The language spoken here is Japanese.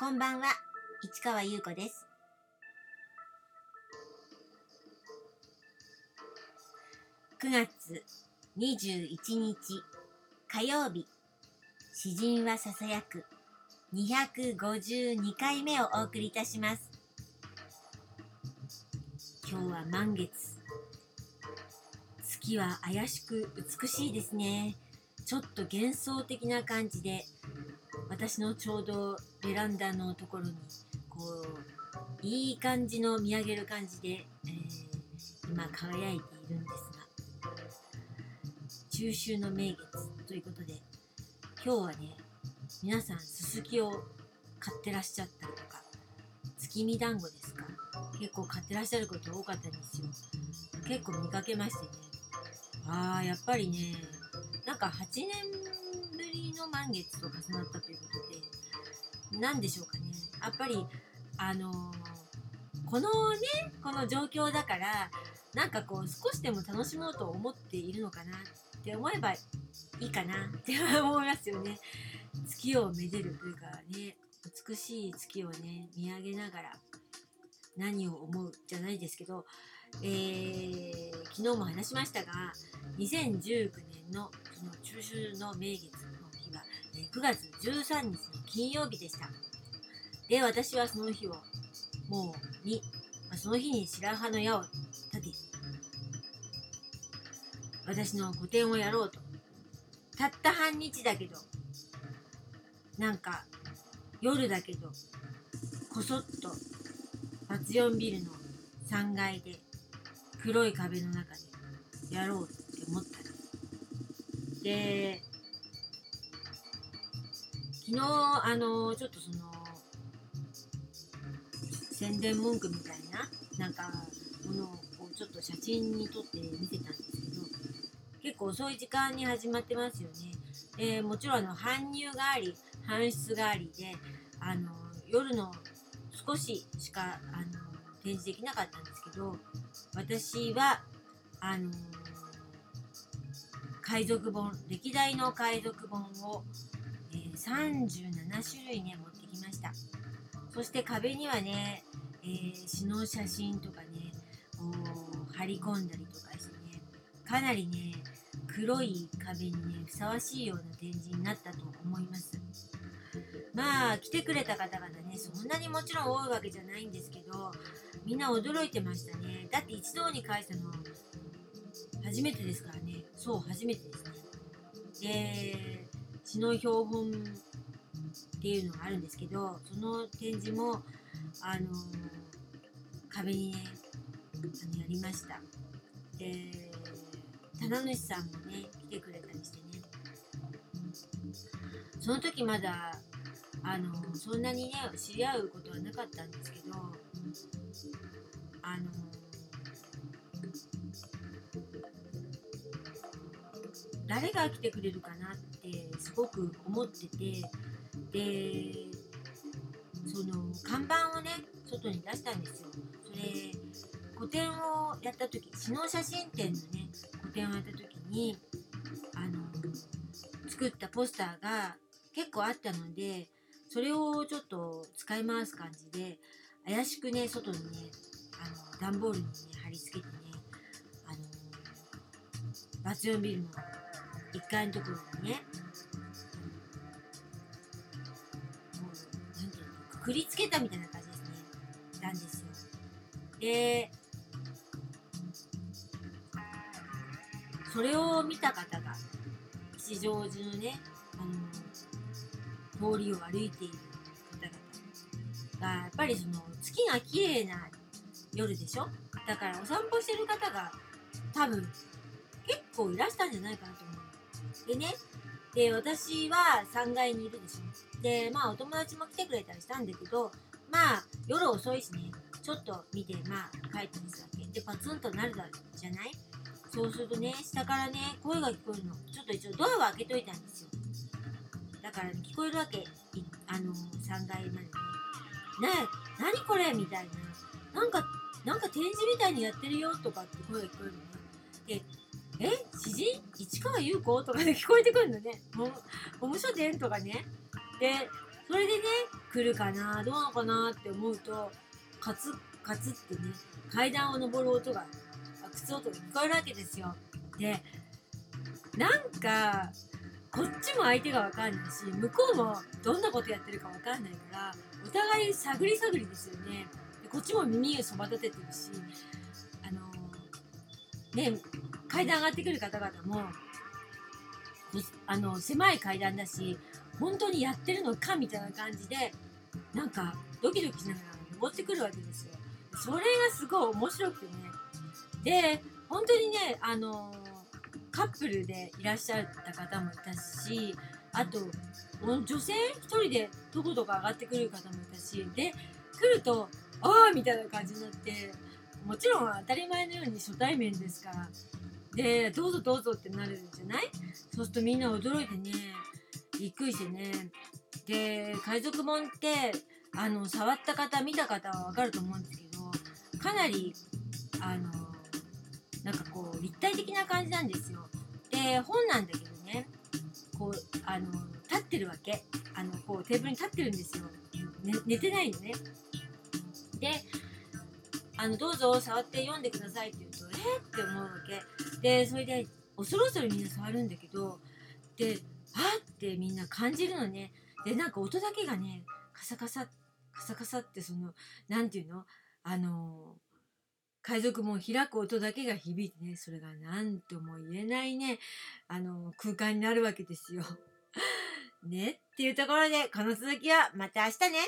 こんばんは、市川優子です。9月21日火曜日、詩人はささやく252回目をお送りいたします。今日は満月。月は怪しく美しいですね。ちょっと幻想的な感じで、私のちょうどベランダのところにこういい感じの見上げる感じで、えー今輝いているんですが中秋の名月ということで今日はね皆さんすすきを買ってらっしゃったりとか月見団子ですか結構買ってらっしゃること多かったんですよ。結構見かけましてね。あーやっぱりねなんか8年りの満月と重なったということで、なんでしょうかね。やっぱり、あのーこのね、この状況だから、なんかこう、少しでも楽しもうと思っているのかなって思えばいいかなって 思いますよね。月をめでるというかね、美しい月をね、見上げながら、何を思うじゃないですけど、えー、昨日も話しましたが、2019年のその中秋の名月、9月13日の金曜日でした。で、私はその日を、もうに、まあその日に白羽の矢を立て、私の個展をやろうと。たった半日だけど、なんか、夜だけど、こそっと、バツ4ビルの3階で、黒い壁の中でやろうって思ったんです。で、昨日、あの、ちょっとその、宣伝文句みたいな、なんか、ものをちょっと写真に撮って見せたんですけど、結構遅い時間に始まってますよね。えーもちろんあの、搬入があり、搬出がありで、あの、夜の少ししか、あの、展示できなかったんですけど、私は、あの海賊本、歴代の海賊本を、37種類ね、持ってきました。そして壁にはね、えー詩の写真とかね、貼り込んだりとかしてね、かなりね、黒い壁にね、ふさわしいような展示になったと思います。まあ、来てくれた方々ね、そんなにもちろん多いわけじゃないんですけど、みんな驚いてましたね。だって一堂に会したの、初めてですからね。そう、初めてですね。で、詩の標本っていうのがあるんですけど、その展示も、あの壁にね、あのやりました。で、棚主さんもね、来てくれたりしてね。その時まだ、あのそんなにね、知り合うことはなかったんですけど、あの誰が来てくれるかなってすごく思っててでその看板をね外に出したんですよ。それ個展をやった時詩の写真展のね個展をやった時にあの作ったポスターが結構あったのでそれをちょっと使い回す感じで怪しくね外にねあの段ボールにね貼り付けてねあのバツ4ビルの1階のところにねくりつけたみたいな感じですねなんですよ。でそれを見た方が吉祥寺のねあの通りを歩いている方々がやっぱりその月が綺麗な夜でしょ？だからお散歩してる方が多分結構いらしたんじゃないかなと思う。でねで私は3階にいるでしょ？でまあお友達も来てくれたりしたんだけどまあ夜遅いしね。ちょっと見てまあ帰ってみすわけ。でパツンとなるじゃない？そうするとね下からね声が聞こえるの。ちょっと一応ドアは開けといたんですよ。だから、ね、聞こえるわけ。あの3階までね。ねえ何これ？みたいな。なんかなんか展示みたいにやってるよとかって声が聞こえるのね。でえ？詩人？市川優子？とかで聞こえてくるのね。ももむしょでんとかね。で、それでね来るかなどうなのかなって思うとカツカツってね階段を上る音が靴音が聞こえるわけですよ。でなんかこっちも相手が分かんないし向こうもどんなことやってるか分かんないからお互い探り探りですよね。でこっちも耳をそば立ててるしあのね階段上がってくる方々もあの狭い階段だし本当にやってるのかみたいな感じでなんかドキドキしながら登ってくるわけですよそれがすごい面白くてねで本当にねあのカップルでいらっしゃった方もいたしあと女性1人でどこどこ上がってくる方もいたしで来ると「ああ!」みたいな感じになってもちろん当たり前のように初対面ですからでどうぞどうぞってなるんじゃない？そうするとみんな驚いてねびっくりしてねで海賊本ってあの触った方見た方は分かると思うんですけどかなりあのなんかこう立体的な感じなんですよ。で本なんだけどねこうあの立ってるわけあのこうテーブルに立ってるんですよ。ね、寝てないのね。であのどうぞ触って読んでくださいって言うとえー、って思うわけ。でそれで恐る恐るみんな触るんだけどであっってみんな感じるのね。でなんか音だけがねカサカサカサカサってその何て言うの？あの海賊門開く音だけが響いてねそれが何とも言えないねあの空間になるわけですよ。ね？っていうところでこの続きはまた明日ね